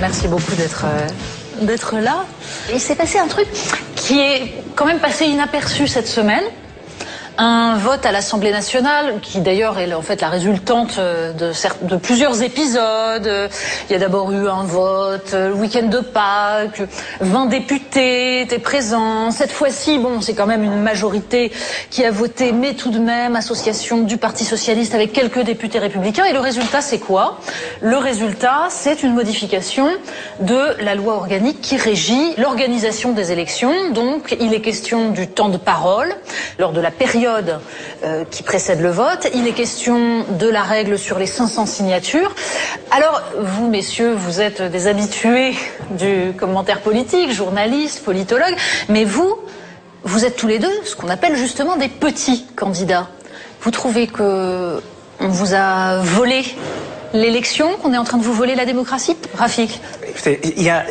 Merci beaucoup d'être euh, d'être là. Il s'est passé un truc qui est quand même passé inaperçu cette semaine un vote à l'Assemblée nationale, qui d'ailleurs est en fait la résultante euh, de, de plusieurs épisodes. Il y a d'abord eu un vote, euh, le week-end de Pâques, 20 députés étaient présents. Cette fois-ci, bon, c'est quand même une majorité qui a voté, mais tout de même, association du Parti Socialiste avec quelques députés républicains. Et le résultat, c'est quoi? Le résultat, c'est une modification de la loi organique qui régit l'organisation des élections. Donc, il est question du temps de parole lors de la période euh, qui précède le vote. Il est question de la règle sur les 500 signatures. Alors, vous, messieurs, vous êtes des habitués du commentaire politique, journalistes, politologues, mais vous, vous êtes tous les deux ce qu'on appelle justement des petits candidats. Vous trouvez que on vous a volé l'élection, qu'on est en train de vous voler la démocratie Rafik Il y a,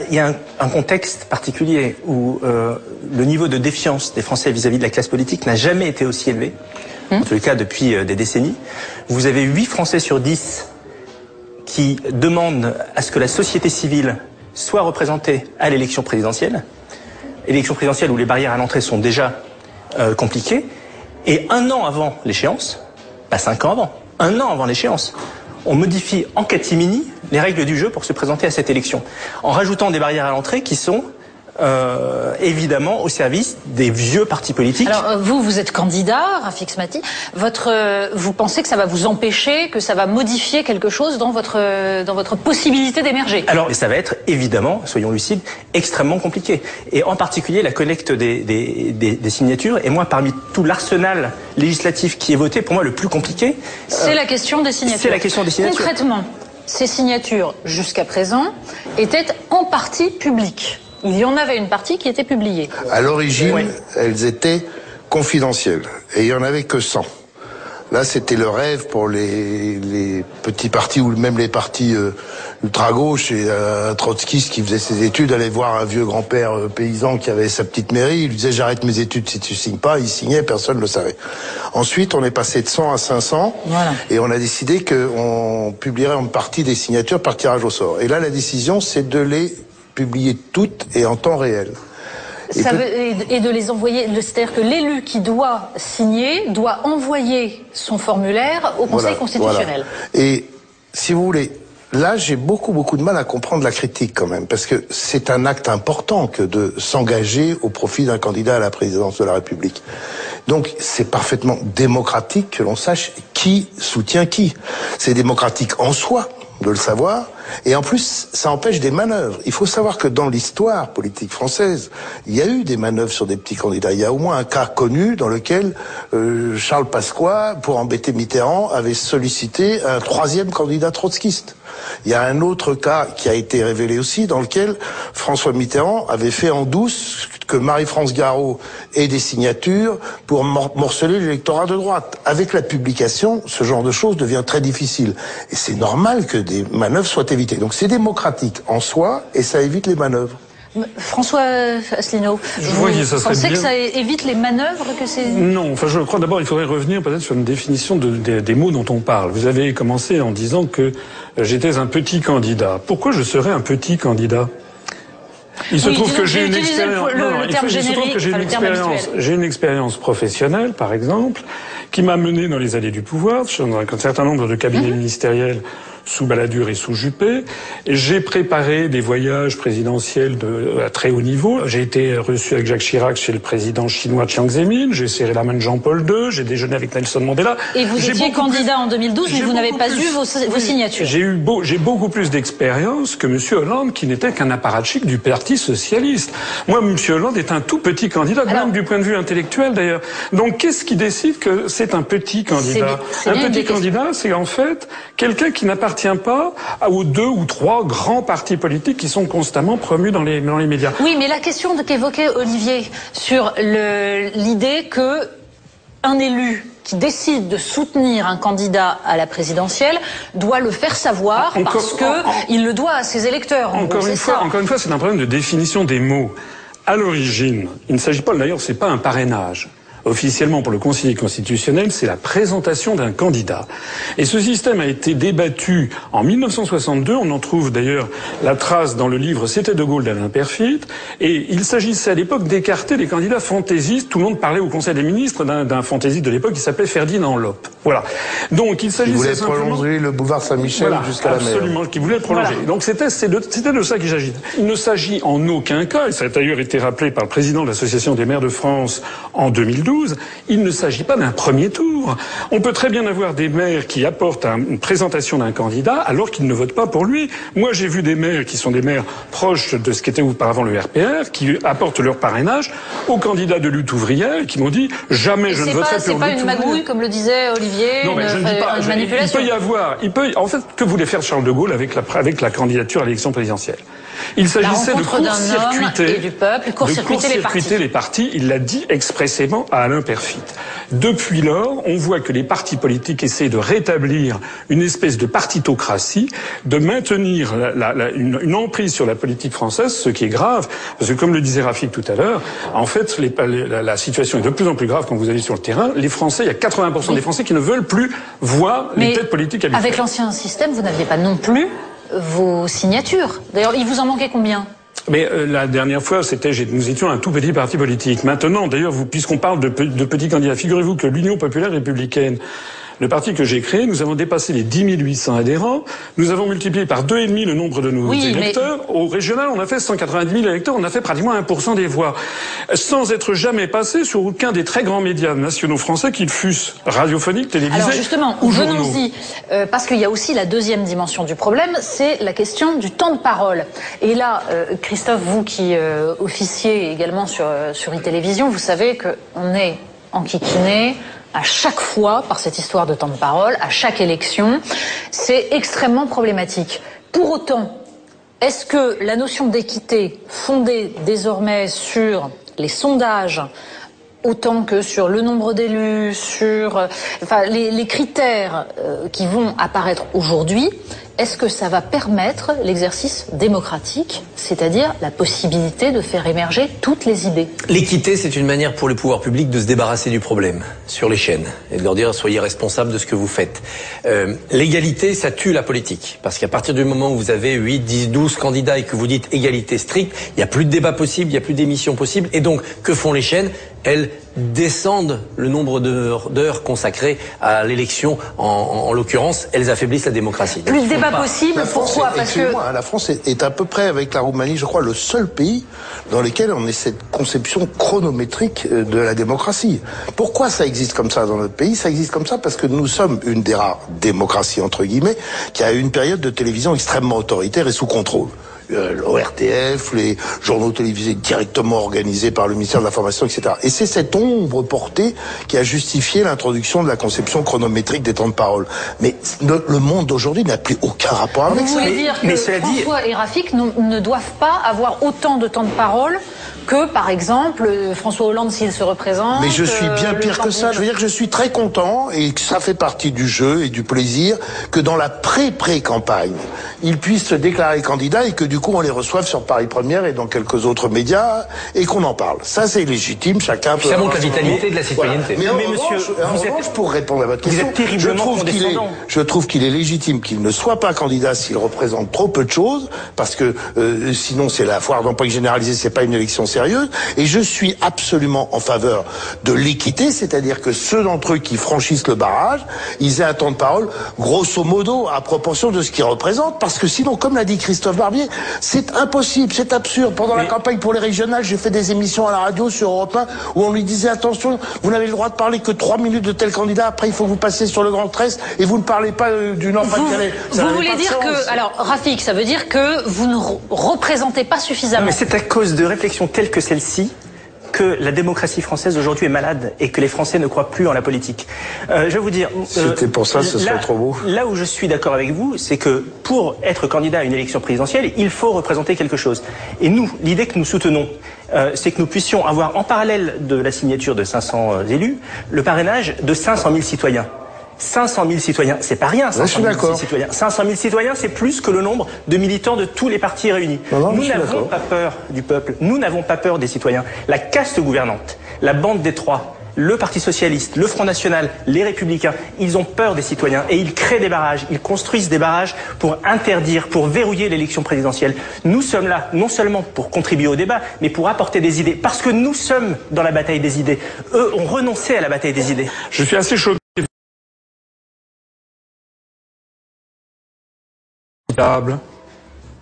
un, contexte particulier où euh, le niveau de défiance des Français vis-à-vis de la classe politique n'a jamais été aussi élevé, hum. en tout cas depuis euh, des décennies. Vous avez 8 Français sur 10 qui demandent à ce que la société civile soit représentée à l'élection présidentielle, élection présidentielle où les barrières à l'entrée sont déjà euh, compliquées, et un an avant l'échéance, pas cinq ans avant, un an avant l'échéance, on modifie en catimini les règles du jeu pour se présenter à cette élection, en rajoutant des barrières à l'entrée qui sont euh, évidemment au service des vieux partis politiques. Alors euh, vous, vous êtes candidat, Rafik Smati. Votre, euh, vous pensez que ça va vous empêcher, que ça va modifier quelque chose dans votre dans votre possibilité d'émerger? Alors ça va être évidemment, soyons lucides, extrêmement compliqué. Et en particulier la collecte des, des, des, des signatures. Et moi, parmi tout l'arsenal législatif qui est voté, pour moi le plus compliqué, c'est la question des signatures. C'est la question des signatures. Concrètement, ces signatures jusqu'à présent étaient en partie publiques il y en avait une partie qui était publiée. À l'origine, elles étaient confidentielles et il y en avait que 100. Là, c'était le rêve pour les, les, petits partis ou même les partis euh, ultra-gauche et euh, trotskiste qui faisait ses études allait voir un vieux grand-père euh, paysan qui avait sa petite mairie. Il lui disait j'arrête mes études si tu signes pas. Il signait, personne ne le savait. Ensuite, on est passé de 100 à 500 et on a décidé qu'on publierait une partie des signatures par tirage au sort. Et là, la décision, c'est de les publier toutes et en temps réel. Et, de les envoyer, c'est-à-dire que l'élu qui doit signer doit envoyer son formulaire au Conseil constitutionnel. Et si vous voulez, là j'ai beaucoup beaucoup de mal à comprendre la critique quand même, parce que c'est un acte important que de s'engager au profit d'un candidat à la présidence de la République. Donc c'est parfaitement démocratique que l'on sache qui soutient qui. C'est démocratique en soi de le savoir. Et en plus, ça empêche des manœuvres. Il faut savoir que dans l'histoire politique française, il y a eu des manœuvres sur des petits candidats. Il y a au moins un cas connu dans lequel euh, Charles Pasqua, pour embêter Mitterrand, avait sollicité un troisième candidat trotskiste. Il y a un autre cas qui a été révélé aussi, dans lequel François Mitterrand avait fait en douce que Marie-France Garot ait des signatures pour morceler l'électorat de droite. Avec la publication, ce genre de choses devient très difficile. Et c'est normal que des manœuvres soient Donc c'est démocratique en soi et ça évite les manœuvres. François Asselineau, vous pensez que ça évite les manœuvres que c'est Non, enfin je crois d'abord il faudrait revenir peut-être sur une définition des mots dont on parle. Vous avez commencé en disant que j'étais un petit candidat. Pourquoi je serais un petit candidat? Il se trouve que j'ai une expérience. J'ai une expérience professionnelle, par exemple, qui m'a mené dans les allées du pouvoir, dans un certain nombre de cabinets mhm. ministériels sous Balladur et sous Juppé. J'ai préparé des voyages présidentiels de, à très haut niveau. J'ai été reçu avec Jacques Chirac chez le président chinois Chiang Zemin. J'ai serré la main de Jean-Paul II. J'ai déjeuné avec Nelson Mandela. Et vous étiez candidat en 2012, mais vous n'avez pas eu vos, vos signatures. J'ai eu beau, j'ai beaucoup plus d'expérience que M. Hollande, qui n'était qu'un apparatchik du Parti socialiste. Moi, M. Hollande est un tout petit candidat, même du point de vue intellectuel d'ailleurs. Donc, qu'est-ce qui décide que c'est un petit candidat? Un petit candidat, c'est en fait quelqu'un qui n'appartient n'appartient pas aux deux ou trois grands partis politiques qui sont constamment promus dans les, dans les médias. Oui, mais la question qu'évoquait Olivier sur l'idée que un élu qui décide de soutenir un candidat à la présidentielle doit le faire savoir parce qu'il le doit à ses électeurs. Encore, une fois, encore une fois, c'est un problème de définition des mots. À l'origine, il ne s'agit pas, d'ailleurs, c'est pas un parrainage officiellement pour le Conseil constitutionnel, c'est la présentation d'un candidat. Et ce système a été débattu en 1962. On en trouve d'ailleurs la trace dans le livre C'était de Gaulle d'Alain Perfit. Et il s'agissait à l'époque d'écarter les candidats fantaisistes. Tout le monde parlait au Conseil des ministres d'un fantaisiste de l'époque qui s'appelait Ferdinand Lope. Voilà. Donc il s'agissait voulait prolonger le boulevard Saint-Michel jusqu'à la mer. Absolument, qui voulait le prolonger. Donc c'était de, de ça qu'il s'agit. Il ne s'agit en aucun cas, et ça a d'ailleurs été rappelé par le président de l'Association des maires de France en 2012, il ne s'agit pas d'un premier tour. On peut très bien avoir des maires qui apportent une présentation d'un candidat alors qu'ils ne votent pas pour lui. Moi, j'ai vu des maires qui sont des maires proches de ce qu'était auparavant le RPR, qui apportent leur parrainage aux candidats de lutte ouvrière qui m'ont dit jamais je ne voterai pour C'est pas une magouille, comme le disait Olivier, non, mais je ne dis pas, Il peut y avoir, il peut, en fait, que voulait faire Charles de Gaulle avec la, avec la candidature à l'élection présidentielle? Il s'agissait de court-circuiter court les, les partis. Il l'a dit expressément à Alain Perfit. Depuis lors, on voit que les partis politiques essaient de rétablir une espèce de partitocratie, de maintenir une, emprise sur la politique française, ce qui est grave, parce que comme le disait Rafik tout à l'heure, en fait, la, situation est de plus en plus grave quand vous allez sur le terrain. Les Français, il y a 80% des Français qui ne veulent plus voir les têtes politiques habituelles. Avec l'ancien système, vous n'aviez pas non plus vos signatures. D'ailleurs, il vous en manquait combien? Mais euh, la dernière fois, c'était nous étions un tout petit parti politique. Maintenant, d'ailleurs, puisqu'on parle de, de petits candidats, figurez-vous que l'Union populaire républicaine le parti que j'ai créé, nous avons dépassé les 10 800 adhérents. Nous avons multiplié par deux et demi le nombre de nos électeurs. Au régional, on a fait 190 000 électeurs. On a fait pratiquement 1% des voix. Sans être jamais passé sur aucun des très grands médias nationaux français, qu'ils fussent radiophoniques, télévisés Alors justement, venons-y. Euh, parce qu'il y a aussi la deuxième dimension du problème, c'est la question du temps de parole. Et là, euh, Christophe, vous qui euh, officiez également sur, sur e-télévision, vous savez qu'on est enquiquiné à chaque fois par cette histoire de temps de parole, à chaque élection. C'est extrêmement problématique. Pour autant, est-ce que la notion d'équité fondée désormais sur les sondages autant que sur le nombre d'élus, sur euh, les critères euh, qui vont apparaître aujourd'hui, est-ce que ça va permettre l'exercice démocratique, c'est-à-dire la possibilité de faire émerger toutes les idées? L'équité, c'est une manière pour le pouvoir public de se débarrasser du problème sur les chaînes et de leur dire soyez responsables de ce que vous faites. Euh, l'égalité, ça tue la politique. Parce qu'à partir du moment où vous avez 8, 10, 12 candidats et que vous dites égalité stricte, il n'y a plus de débat possible, il n'y a plus d'émissions possibles. Et donc, que font les chaînes? Elles descendent le nombre d'heures consacrées à l'élection. En, l'occurrence, elles affaiblissent la démocratie. Plus de débat possible, pourquoi Parce que la France est, à peu près, avec la Roumanie, je crois, le seul pays dans lequel on ait cette conception chronométrique euh, de la démocratie. Pourquoi ça existe comme ça dans notre pays? Ça existe comme ça parce que nous sommes une des rares démocraties, entre guillemets, qui a eu une période de télévision extrêmement autoritaire et sous contrôle. Euh, l'ORTF, les journaux télévisés directement organisés par le ministère de l'Information, etc. Et c'est cette ombre portée qui a justifié l'introduction de la conception chronométrique des temps de parole. Mais le, monde d'aujourd'hui n'a plus aucun rapport avec ça. Vous voulez dire que François et Rafik ne doivent pas avoir autant de temps de parole que, par exemple, François Hollande s'il se représente. Mais je suis bien euh, pire que ça. Je veux dire que je suis très content et que ça fait partie du jeu et du plaisir que dans la pré-pré-campagne, ils puissent se déclarer candidats et que du coup on les reçoive sur Paris Première et dans quelques autres médias et qu'on en parle. Ça c'est légitime, chacun peut. Ça montre la vitalité de la citoyenneté. Mais, monsieur, vous êtes, pour répondre à votre question, vous êtes terriblement je trouve qu'il est, je trouve qu'il est légitime qu'il ne soit pas candidat s'il représente trop peu de choses, parce que euh, sinon c'est la foire d'emploi généralisée, c'est pas une élection sérieuse. Et je suis absolument en faveur de l'équité, c'est-à-dire que ceux d'entre eux qui franchissent le barrage, ils aient un temps de parole grosso modo à proportion de ce qu'ils représentent, parce que sinon, comme l'a dit Christophe Barbier, c'est impossible, c'est absurde. Pendant la campagne pour les régionales, j'ai fait des émissions à la radio sur Europe 1 où on lui disait attention, vous n'avez le droit de parler que trois minutes de tel candidat, après il faut vous passer sur le Grand Tresse et vous ne parlez pas euh, du Nord-Pas-de-Calais. Vous, vous voulez dire que, alors Rafik, ça veut dire que vous ne représentez pas suffisamment. mais c'est à cause de réflexions telles que celle-ci que la démocratie française aujourd'hui est malade et que les Français ne croient plus en la politique. Euh, je vais vous dire. euh, C'était pour ça, ce là, serait trop beau. Là où je suis d'accord avec vous, c'est que pour être candidat à une élection présidentielle, il faut représenter quelque chose. Et nous, l'idée que nous soutenons, euh, c'est que nous puissions avoir en parallèle de la signature de 500 euh, élus, le parrainage de 500 000 citoyens. 500 000 citoyens, c'est pas rien. 500 je suis 000 d'accord. citoyens. 500 000 citoyens, c'est plus que le nombre de militants de tous les partis réunis. Non, non, je nous n'avons pas peur du peuple. Nous n'avons pas peur des citoyens. La caste gouvernante, la bande des trois, le Parti socialiste, le Front national, les Républicains, ils ont peur des citoyens et ils créent des barrages. Ils construisent des barrages pour interdire, pour verrouiller l'élection présidentielle. Nous sommes là non seulement pour contribuer au débat, mais pour apporter des idées. Parce que nous sommes dans la bataille des idées. Eux ont renoncé à la bataille des idées. Je suis assez choqué.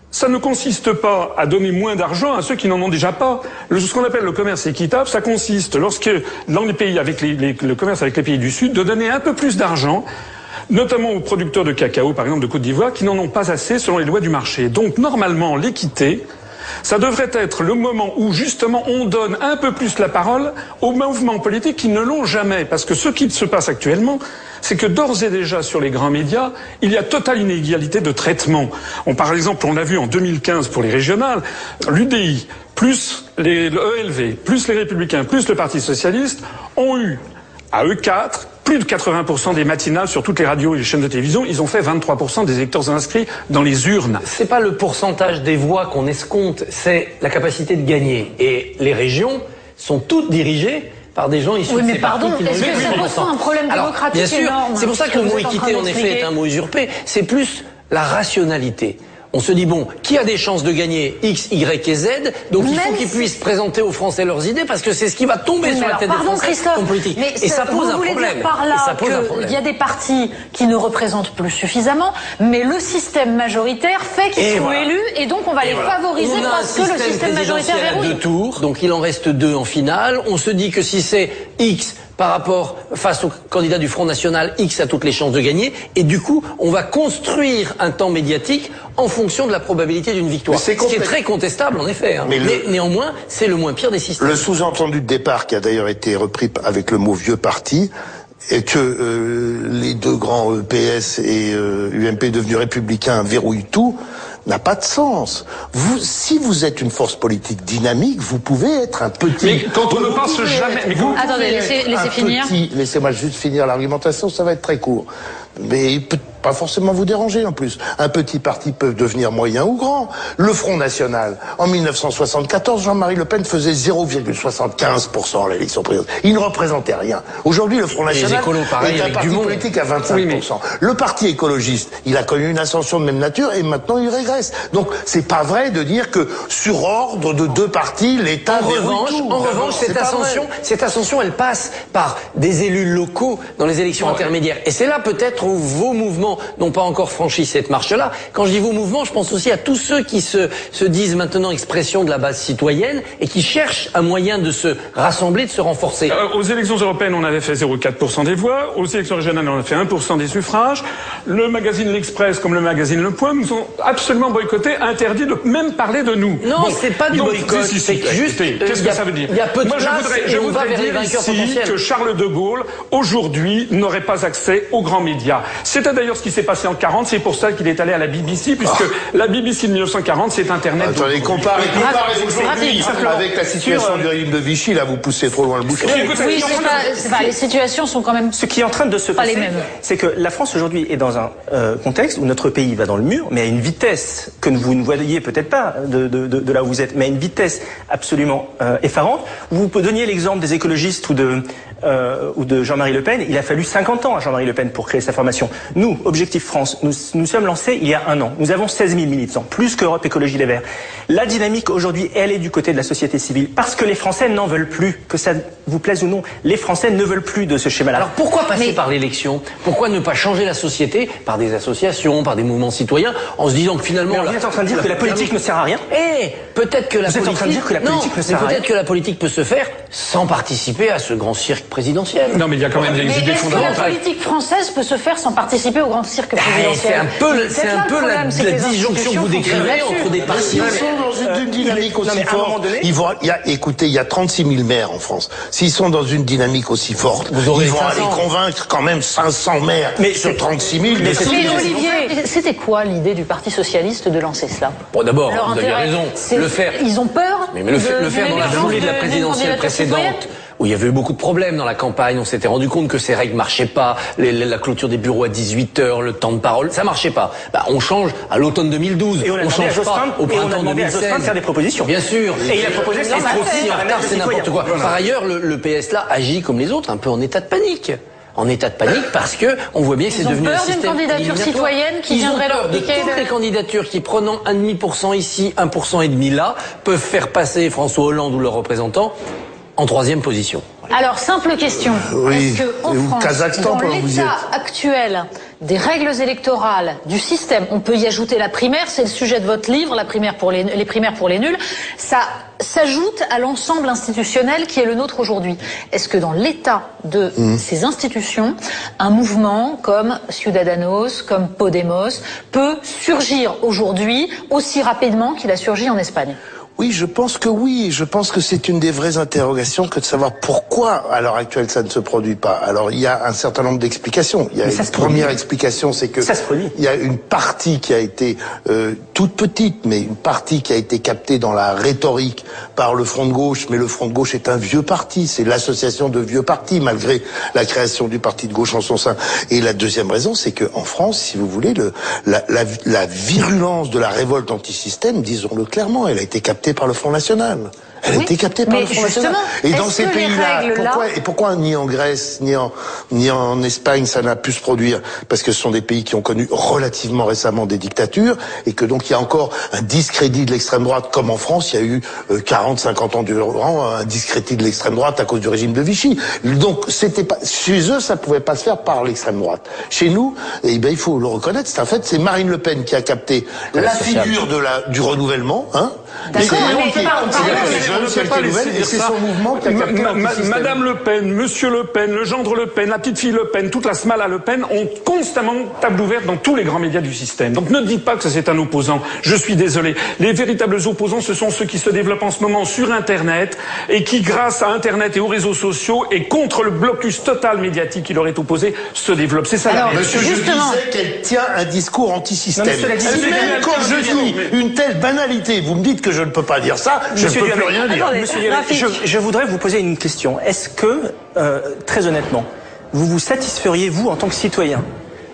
Ça ne consiste pas à donner moins d'argent à ceux qui n'en ont déjà pas. Ce qu'on appelle le commerce équitable, ça consiste, lorsque dans les pays avec le commerce avec les pays du Sud, de donner un peu plus d'argent, notamment aux producteurs de cacao, par exemple de Côte d'Ivoire, qui n'en ont pas assez selon les lois du marché. Donc normalement, l'équité, ça devrait être le moment où justement on donne un peu plus la parole aux mouvements politiques qui ne l'ont jamais. Parce que ce qui se passe actuellement, c'est que d'ores et déjà sur les grands médias, il y a totale inégalité de traitement. Par exemple, on l'a vu en 2015 pour les régionales, l'UDI, plus les, le ELV, plus les Républicains, plus le Parti Socialiste, ont eu à eux quatre plus de 80% des matinales sur toutes les radios et les chaînes de télévision. Ils ont fait 23% des électeurs inscrits dans les urnes. C'est pas le pourcentage des voix qu'on escompte, c'est la capacité de gagner. Et les régions sont toutes dirigées par des gens issus Oui, de mais ces pardon, partis qui est-ce que ça pose un problème Alors, démocratique Bien sûr, énorme, c'est pour ça que le que mot êtes en équité, en effet, est un mot usurpé. C'est plus la rationalité. On se dit, bon, qui a des chances de gagner X, Y et Z? Donc il faut qu'ils si- puissent présenter aux Français leurs idées parce que c'est ce qui va tomber Oui, sur la tête des pardon Français politique. mais et ça pose vous un voulez problème. dire par là qu'il y a des partis qui ne représentent plus suffisamment, mais le système majoritaire fait qu'ils sont voilà. élus et donc on va les favoriser On parce que le système majoritaire verrouille. deux tours, donc il en reste deux en finale. On se dit que si c'est X par rapport face au candidat du Front National, X a toutes les chances de gagner. Et du coup, on va construire un temps médiatique en fonction de la probabilité d'une victoire. C'est Ce qui est très contestable, en effet. hein. Mais le- néanmoins, c'est le moins pire des systèmes. Le sous-entendu de départ, qui a d'ailleurs été repris avec le mot vieux parti, est que euh, les deux grands euh, PS et euh, UMP devenus républicains verrouillent tout, n'a pas de sens. Vous, si vous êtes une force politique dynamique, vous pouvez être un petit. Mais quand on ne pouvez jamais- mais vous Attendez, laissez- finir. petit- Laissez-moi juste finir l'argumentation, ça va être très court. Mais il peut pas forcément vous déranger en plus. Un petit parti peut devenir moyen ou grand. Le Front National, en 1974, Jean-Marie Le Pen faisait 0,75% à l'élection présidentielle. Il ne représentait rien. Aujourd'hui, le Front les National écolos, pareil, est un avec parti du monde. politique à 25%. Oui, mais- Le parti écologiste, il a connu une ascension de même nature et maintenant il régresse. Donc c'est pas vrai de dire que sur ordre de deux partis, l'État En revanche, tout. en revanche, cette ascension, cette ascension, elle passe par des élus locaux dans les élections intermédiaires. Et c'est là peut-être vos mouvements n'ont pas encore franchi cette marche-là. Quand je dis vos mouvements, je pense aussi à tous ceux qui se, se disent maintenant expression de la base citoyenne et qui cherchent un moyen de se rassembler, de se renforcer. Euh, aux élections européennes, on avait fait 0,4% des voix. Aux élections régionales, on a fait 1% des suffrages. Le magazine L'Express, comme le magazine Le Point, nous ont absolument boycotté, interdit de même parler de nous. Non, c'est pas du donc, boycott, si, si, c'est si, juste, euh, Qu'est-ce que a- ça veut dire y a peu de Moi, je voudrais, et je on va voudrais vers les dire ici que Charles de Gaulle, aujourd'hui, n'aurait pas accès aux grands médias. C'était d'ailleurs ce qui s'est passé en 40. C'est pour ça qu'il est allé à la BBC, puisque la BBC de 1940, c'est Internet. Attendez, comparez, aujourd'hui avec la situation Sur, du régime de Vichy, là vous poussez trop loin le bouchon. Oui, c'est pas, pas- les situations sont quand même Ce qui est en train de se passer, c'est que la France aujourd'hui est dans un euh, contexte où notre pays va dans le mur, mais à une vitesse que vous ne voyez peut-être pas de, de- de- de là où vous êtes, mais à une vitesse absolument euh, effarante. Vous donniez l'exemple des écologistes ou de, euh, ou de Jean-Marie Le Pen. Il a fallu 50 ans à Jean-Marie Le Pen pour créer sa formation. Nous, Objectif France, nous nous sommes lancés il y a un an. Nous avons 16 000 militants, plus qu'Europe Écologie Les Verts. La dynamique aujourd'hui, elle est du côté de la société civile, parce que les Français n'en veulent plus, que ça vous plaise ou non. Les Français ne veulent plus de ce schéma-là. Alors pourquoi passer Mais- par l'élection? Pourquoi ne pas changer la société par des associations, par des mouvements citoyens, en se disant que finalement... Mais alors, vous êtes en train de dire que la politique ne sert à rien? Eh, peut-être que la Vous êtes en politique... train de dire que la politique non, ne sert à rien peut-être que la politique peut se faire sans participer à ce grand cirque présidentielle. Non, mais il y a quand même des Mais idées est-ce que la fondamentales. politique française peut se faire sans participer au grand cirque présidentiel C'est un peu, c'est un peu la, disjonction que vous décrivez entre des partis. S'ils sont dans une dynamique non, aussi forte, ils vont, il y a, écoutez, il y a 36 000 maires en France. S'ils sont dans une dynamique aussi forte, Vous aurez ils vont 500. aller convaincre quand même 500 maires Mais sur c'est- 36 000. mais Mais ils- Olivier, c'était quoi l'idée du Parti socialiste de lancer cela? Bon, d'abord, vous intérêt, raison. c'est- Le faire. Ils ont peur Mais, mais le, faire- de- le faire de dans la foulée de la présidentielle précédente, où il y avait eu beaucoup de problèmes dans la campagne, on s'était rendu compte que ces règles marchaient pas, les- les- la clôture des bureaux à 18 heures, le temps de parole, ça marchait pas. Bah, on change à l'automne 2012, Et on a demandé change à Jospin- pas au et on a printemps demandé à 2016. Jospin de faire des propositions. Bien sûr. Et il a proposé c'est c'est si en la retard, même c'est n'importe quoi. Par ailleurs, le, le PS là agit comme les autres, un peu en état de panique. En état de panique parce que on voit bien que c'est Ils ont devenu peur un d'une système candidature citoyenne qui Ils ont viendrait leur peur de toutes de- les candidatures qui prenant 1,5% ici, 1% et demi là, peuvent faire passer François Hollande ou leurs représentants en troisième position. Alors, simple question. Oui. Est-ce que en Et au France, Kazakhstan, dans l'état actuel des règles électorales, du système, on peut y ajouter la primaire, c'est le sujet de votre livre, la primaire pour les, les primaires pour les nuls, ça s'ajoute à l'ensemble institutionnel qui est le nôtre aujourd'hui. Est-ce que dans l'état de Mmh. ces institutions, un mouvement comme Ciudadanos, comme Podemos, peut surgir aujourd'hui aussi rapidement qu'il a surgi en Espagne? Oui, je pense que oui. Je pense que c'est une des vraies interrogations que de savoir pourquoi à l'heure actuelle ça ne se produit pas. Alors il y a un certain nombre d'explications. Il y a une première explication, c'est que Ça se produit. il y a une partie qui a été euh, toute petite, mais une partie qui a été captée dans la rhétorique par le Front de gauche. Mais le Front de gauche est un vieux parti. C'est l'association de vieux partis, malgré la création du parti de gauche en son sein. Et la deuxième raison, c'est que en France, si vous voulez, le, la, la, la virulence de la révolte anti-système, disons-le clairement, elle a été captée par le Front National. Elle a Oui, été captée par le Front National. Et dans ces pays-là, pourquoi, et pourquoi ni en Grèce, ni en, ni en Espagne, ça n'a pu se produire? Parce que ce sont des pays qui ont connu relativement récemment des dictatures, et que donc il y a encore un discrédit de l'extrême droite, comme en France, il y a eu euh, 40, 50 ans durant un discrédit de l'extrême droite à cause du régime de Vichy. Donc c'était pas, chez eux, ça pouvait pas se faire par l'extrême droite. Chez nous, eh ben, il faut le reconnaître, c'est en fait, c'est Marine Le Pen qui a capté la sociale. figure de la, du renouvellement, hein. D'accord, mais on ne peut pas laisser dire ça. Madame Le Pen, Monsieur Le Pen, le gendre Le Pen, la petite fille Le Pen, toute la smala Le Pen ont constamment table ouverte dans tous les grands médias du système. Donc ne dites pas que ça, c'est un opposant. Je suis désolé. Les véritables opposants, ce sont ceux qui se développent en ce moment sur Internet et qui, grâce à Internet et aux réseaux sociaux et contre le blocus total médiatique qui leur est opposé, se développent. C'est ça la Alors. Monsieur, Justement. je disais qu'elle tient un discours anti-système. Si même quand je dis une telle banalité, vous me dites que je ne peux pas dire ça, je ne peux plus rien dire. attendez. Monsieur Duhamel, je voudrais vous poser une question. Est-ce que, euh, très honnêtement, vous vous satisferiez, vous, en tant que citoyen,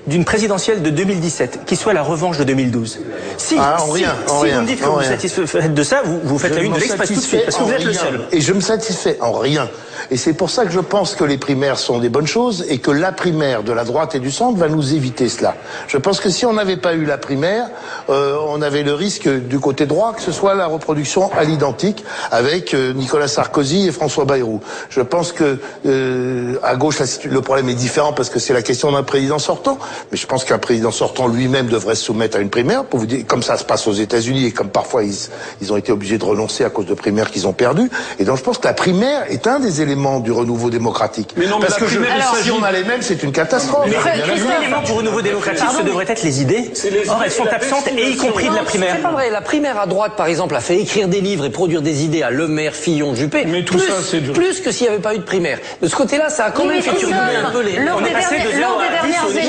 d'une présidentielle de 2017 qui soit la revanche de 2012 Si, Ah, si, rien, si vous me dites que vous vous satisfaites de ça, vous, vous faites Je la une me de l'Express tout de satisfais suite, parce que en vous êtes le rien. seul. Et je me satisfais en rien. Et c'est pour ça que je pense que les primaires sont des bonnes choses et que la primaire de la droite et du centre va nous éviter cela. Je pense que si on n'avait pas eu la primaire, euh, on avait le risque du côté droit que ce soit la reproduction à l'identique avec euh, Nicolas Sarkozy et François Bayrou. Je pense que euh, à gauche le problème est différent parce que c'est la question d'un président sortant. Mais je pense qu'un président sortant lui-même devrait se soumettre à une primaire pour vous dire comme ça se passe aux États-Unis et comme parfois ils, ils ont été obligés de renoncer à cause de primaires qu'ils ont perdues. Et donc je pense que la primaire est un des éléments du renouveau démocratique. Mais non, mais parce la que je- primaire, si on a les mêmes, c'est une catastrophe. Mais Christophe, l'élément du renouveau démocratique, Pardon, ce devrait être les idées. les Or, elles sont absentes, et y compris de la primaire. C'est pas vrai. La primaire à droite, par exemple, a fait écrire des livres et produire des idées à Le Maire, Fillon, Juppé. Mais tout plus, ça, c'est dur. plus que s'il n'y avait pas eu de primaire. De ce côté-là, ça a quand Oui, même mais fait un peu les. lors On des, est passé dernières-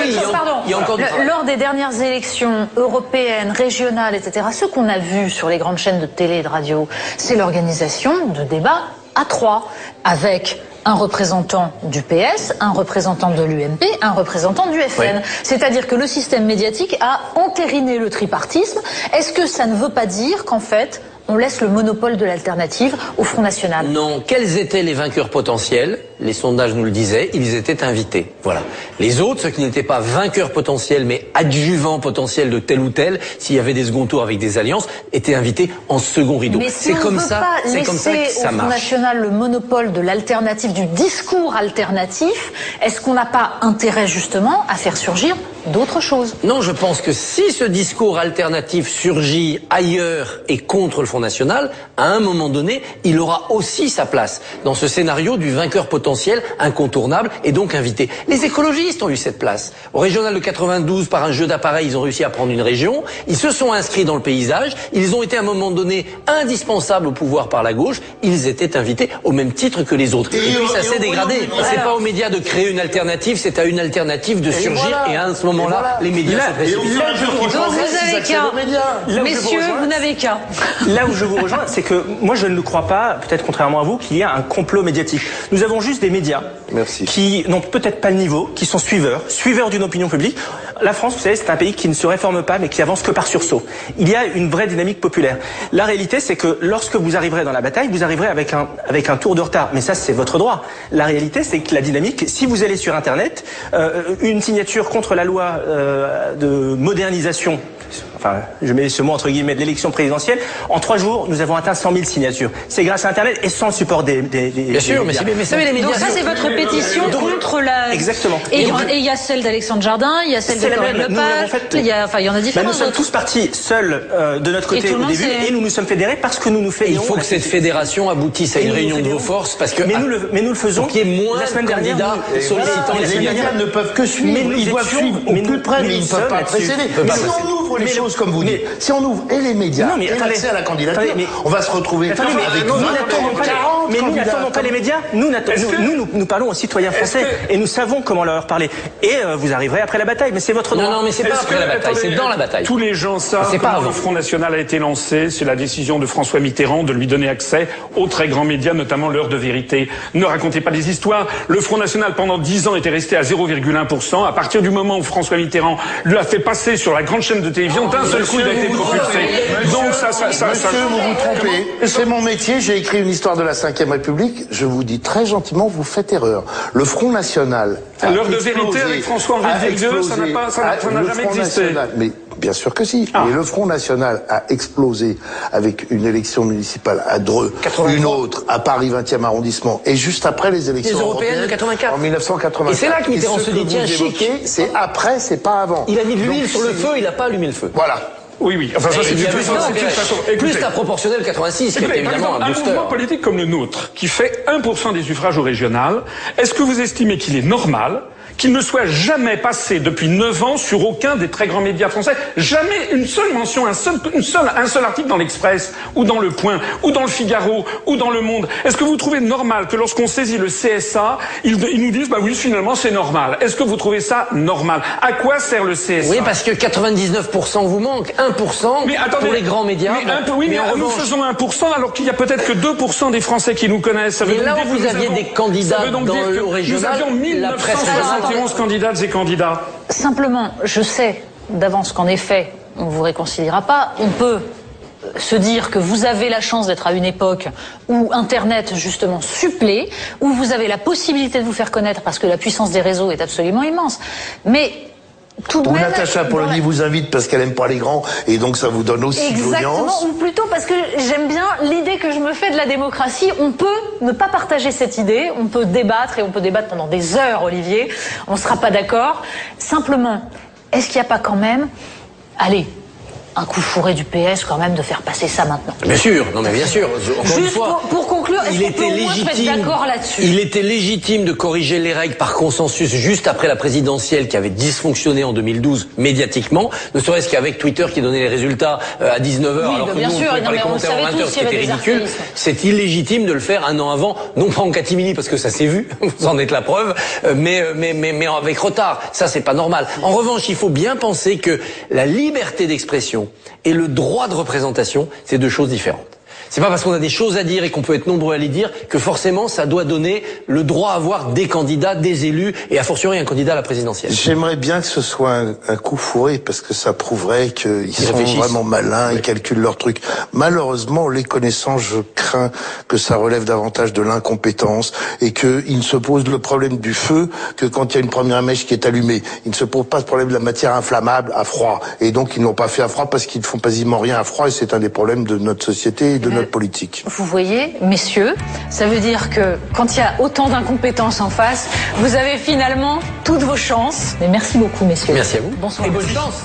élections, pardon, il y a encore du Le- travail. lors des dernières élections européennes, régionales, etc., ce qu'on a vu sur les grandes chaînes de télé et de radio, c'est l'organisation de débats à trois, avec un représentant du PS, un représentant de l'UMP, un représentant du FN. C'est-à-dire que le système médiatique a entériné le tripartisme. Est-ce que ça ne veut pas dire qu'en fait, on laisse le monopole de l'alternative au Front National Non, quels étaient les vainqueurs potentiels? Les sondages nous le disaient, ils étaient invités. Voilà. Les autres, ceux qui n'étaient pas vainqueurs potentiels, mais adjuvants potentiels de tel ou tel, s'il y avait des seconds tours avec des alliances, étaient invités en second rideau. Mais si c'est on comme veut ça, pas c'est comme ça que ça au Front. National le monopole de l'alternative, du discours alternatif, est-ce qu'on n'a pas intérêt justement à faire surgir d'autre chose. Non, je pense que si ce discours alternatif surgit ailleurs et contre le Front National, à un moment donné, il aura aussi sa place dans ce scénario du vainqueur potentiel incontournable et donc invité. Les écologistes ont eu cette place. Au régional de 92, par un jeu d'appareils, ils ont réussi à prendre une région. Ils se sont inscrits dans le paysage. Ils ont été à un moment donné indispensables au pouvoir par la gauche. Ils étaient invités au même titre que les autres. Et, puis ça s'est dégradé. C'est pas aux médias de créer une alternative, c'est à une alternative de surgir. Et à ce moment-là, les médias précipitent. Donc vous avez qu'un. Messieurs, vous n'avez qu'un. Là où je vous rejoins, c'est que moi je ne crois pas, peut-être contrairement à vous, qu'il y a un complot médiatique. Nous avons juste des médias Merci. qui n'ont peut-être pas le niveau, qui sont suiveurs, suiveurs d'une opinion publique. La France, vous savez, c'est un pays qui ne se réforme pas, mais qui avance que par sursaut. Il y a une vraie dynamique populaire. La réalité, c'est que lorsque vous arriverez dans la bataille, vous arriverez avec un, avec un tour de retard. Mais ça, c'est votre droit. La réalité, c'est que la dynamique, si vous allez sur Internet, euh, une signature contre la loi euh, de modernisation enfin, je mets ce mot entre guillemets, de l'élection présidentielle, en trois jours, nous avons atteint 100 000 signatures. C'est grâce à Internet et sans le support des, des, des Bien sûr, mais, médias. c'est- mais savez, les médias. Donc ça, c'est votre pétition contre la... Exactement. Et il y a celle d'Alexandre Jardin, il y a celle de Corinne Lepage, il y a, enfin, il y en a Bah, différents nous sommes tous partis seuls euh, de notre côté au début et nous nous sommes fédérés parce que nous nous Il fédérons. faut que cette fédération aboutisse à une réunion de vos forces parce que mais nous le, mais nous le faisons. pour qu'il y ait moins la semaine de dernière, sollicitant les médias. ne peuvent que suivre. Mais nous Ils doivent suivre au plus près, mais ils ne peuvent pas précéder. Mais Si on ouvre les mais choses comme vous mais- dites, si on ouvre et les médias Non, mais et attendez. l'accès à la candidature, Attendez, mais- on va se retrouver Attendez, mais avec nous 20, n'attendons pas, 40 mais nous n'attendons pas les médias. Nous, que- nous, nous, nous parlons aux citoyens français et nous savons comment leur parler. Et euh, vous arriverez après la bataille, mais c'est votre droit. Non, non, mais c'est pas après que- la bataille, c'est dans la bataille. Tous les gens savent C'est pas comment avant. le Front National a été lancé. C'est la décision de François Mitterrand de lui donner accès aux très grands médias, notamment l'heure de vérité. Ne racontez pas des histoires. Le Front National, pendant 10 ans, était resté à 0,1%. À partir du moment où François Mitterrand lui a fait passer sur la grande chaîne de télévision, d'un seul coup, il a été propulsé. Donc ça, ça, ça, Monsieur, vous vous trompez. C'est mon métier. J'ai écrit une histoire de la Ve République. Je vous dis très gentiment, vous faites erreur. Le Front National. L'heure de vérité avec François-Henri a Vieux, ça n'a Ah, jamais existé. National, Mais bien sûr que si. Ah. Et le Front National a explosé avec une élection municipale à Dreux, 83. une autre à Paris 20e arrondissement, et juste après les élections Les européennes de européennes 84. en 1984. Et c'est là que Mitterrand ce se dit, que tiens, vous chic. C'est après, c'est pas avant. Il a mis de l'huile sur le feu, il n'a pas allumé le feu. Voilà. Oui, oui. Enfin, ça, c'est Et il y une façon-. Plus la proportionnelle 86, qui Écoutez, est par évidemment exemple, un un booster. mouvement politique comme le nôtre, qui fait 1% des suffrages au régional, est-ce que vous estimez qu'il est normal qu'il ne soit jamais passé depuis 9 ans sur aucun des très grands médias français Jamais une seule mention, un seul, une seule, un seul article dans l'Express, ou dans Le Point, ou dans Le Figaro, ou dans Le Monde. Est-ce que vous trouvez normal que lorsqu'on saisit le CSA, ils, ils nous disent, bah oui, finalement, c'est normal Est-ce que vous trouvez ça normal? À quoi sert le CSA Oui, parce que 99% vous manque, 1% mais attendez, pour les grands médias. Mais un peu, oui, mais, en nous faisons 1% alors qu'il y a peut-être que 2% des Français qui nous connaissent. Ça veut Mais là où vous aviez avons- des candidats dans le régional, Nous avions la presse 1971 candidates et candidats. Simplement, je sais d'avance qu'en effet, on ne vous réconciliera pas. On peut se dire que vous avez la chance d'être à une époque où Internet justement supplée, où vous avez la possibilité de vous faire connaître parce que la puissance des réseaux est absolument immense. Mais tout de même, Natacha Polony vous invite parce qu'elle aime pas les grands et donc ça vous donne aussi de Exactement, l'audience. ou plutôt parce que j'aime bien l'idée que je me fais de la démocratie. On peut ne pas partager cette idée, on peut débattre et on peut débattre pendant des heures, Olivier. On ne sera pas d'accord. Simplement, est-ce qu'il n'y a pas quand même, allez, un coup fourré du PS quand même de faire passer ça maintenant? Bien sûr, non mais bien sûr. Encore une Juste fois, pour, il était légitime. Il était légitime de corriger les règles par consensus juste après la présidentielle qui avait dysfonctionné en 2012 médiatiquement, ne serait-ce qu'avec Twitter qui donnait les résultats euh, à 19h Oui, alors que bien nous, sûr, on pouvait non, pas les mais on commenter savait en 20 tous heures, ce qui était ridicule. C'est illégitime de le faire un an avant, non pas en catimini parce que ça s'est vu, vous en êtes la preuve, euh, mais, euh, mais, mais, mais avec retard. Ça, c'est pas normal. En revanche, il faut bien penser que la liberté d'expression et le droit de représentation, c'est deux choses différentes. C'est pas parce qu'on a des choses à dire et qu'on peut être nombreux à les dire que forcément ça doit donner le droit à avoir des candidats, des élus et a fortiori un candidat à la présidentielle. J'aimerais bien que ce soit un, un coup fourré parce que ça prouverait qu'ils sont vraiment malins, ils calculent leurs trucs. Malheureusement, les connaissants, je crains que ça relève davantage de l'incompétence et qu'ils ne se posent le problème du feu que quand il y a une première mèche qui est allumée. Ils ne se posent pas le problème de la matière inflammable à froid. Et donc ils n'ont pas fait à froid parce qu'ils ne font quasiment rien à froid et c'est un des problèmes de notre société et de notre politique. Vous voyez, messieurs, ça veut dire que quand il y a autant d'incompétences en face, vous avez finalement toutes vos chances. Mais merci beaucoup, messieurs. Merci à vous. Bonsoir. Et bonne chance.